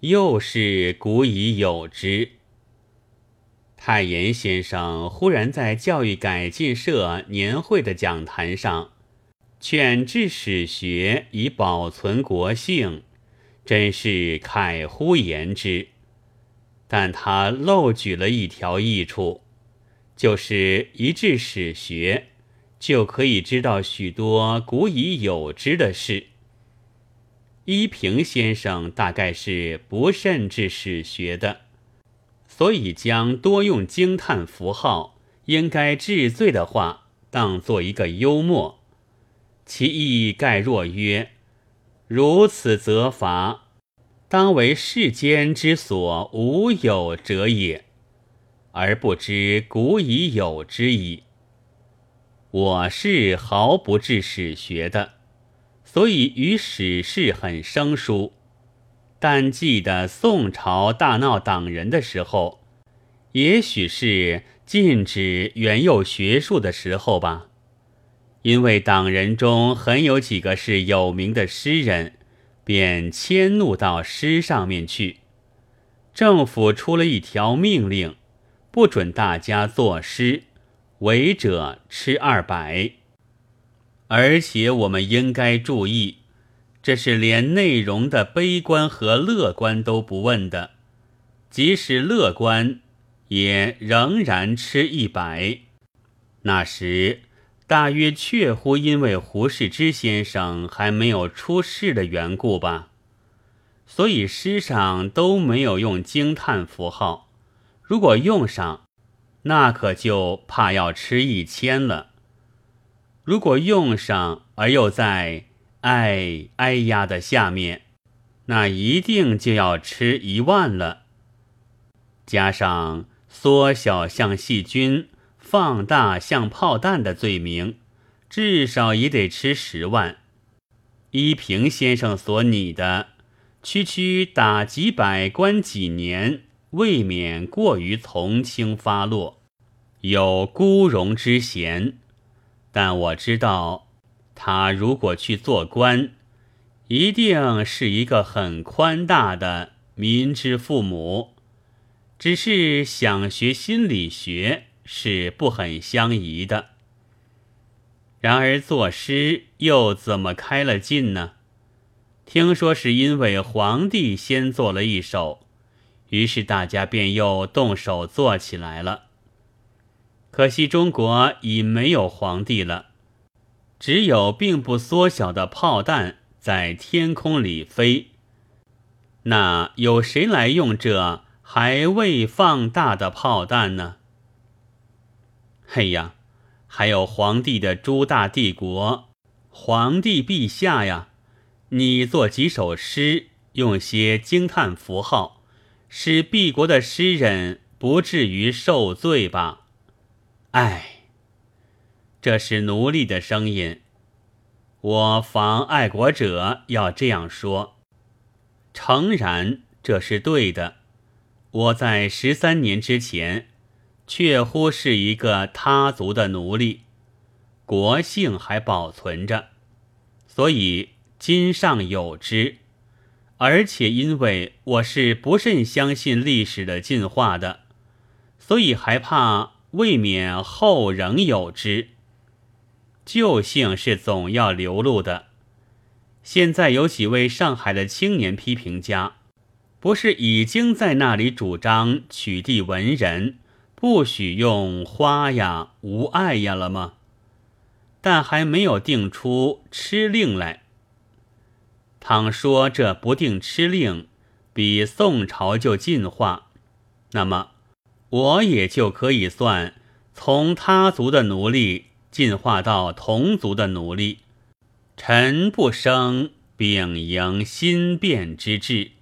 又是古已有之。太炎先生忽然在教育改进社年会的讲坛上，劝治史学以保存国性，真是慨乎言之。但他漏举了一条益处，就是一治史学，就可以知道许多古已有之的事。依萍先生大概是不甚治史学的。所以将多用惊叹符号、应该治罪的话当做一个幽默，其意概若曰：如此责罚，当为世间之所无有者也，而不知古已有之矣。我是毫不治史学的，所以与史事很生疏。但记得宋朝大闹党人的时候，也许是禁止原有学术的时候吧。因为党人中很有几个是有名的诗人，便迁怒到诗上面去。政府出了一条命令，不准大家作诗，违者吃二百。而且我们应该注意。这是连内容的悲观和乐观都不问的，即使乐观，也仍然吃一百。那时大约确乎因为胡适之先生还没有出世的缘故吧，所以诗上都没有用惊叹符号。如果用上，那可就怕要吃一千了。如果用上而又在。哎哎呀的下面，那一定就要吃一万了。加上缩小像细菌、放大像炮弹的罪名，至少也得吃十万。依萍先生所拟的，区区打几百关几年，未免过于从轻发落，有孤荣之嫌。但我知道。他如果去做官，一定是一个很宽大的民之父母。只是想学心理学是不很相宜的。然而作诗又怎么开了禁呢？听说是因为皇帝先做了一首，于是大家便又动手做起来了。可惜中国已没有皇帝了。只有并不缩小的炮弹在天空里飞，那有谁来用这还未放大的炮弹呢？嘿呀，还有皇帝的诸大帝国，皇帝陛下呀，你做几首诗，用些惊叹符号，使敝国的诗人不至于受罪吧？唉。这是奴隶的声音。我防爱国者要这样说：诚然，这是对的。我在十三年之前，确乎是一个他族的奴隶，国姓还保存着，所以今尚有之。而且因为我是不甚相信历史的进化的，所以还怕未免后仍有之。旧姓是总要流露的。现在有几位上海的青年批评家，不是已经在那里主张取缔文人，不许用花呀、无爱呀了吗？但还没有定出吃令来。倘说这不定吃令比宋朝就进化，那么我也就可以算从他族的奴隶。进化到同族的奴隶，臣不生秉迎新变之志。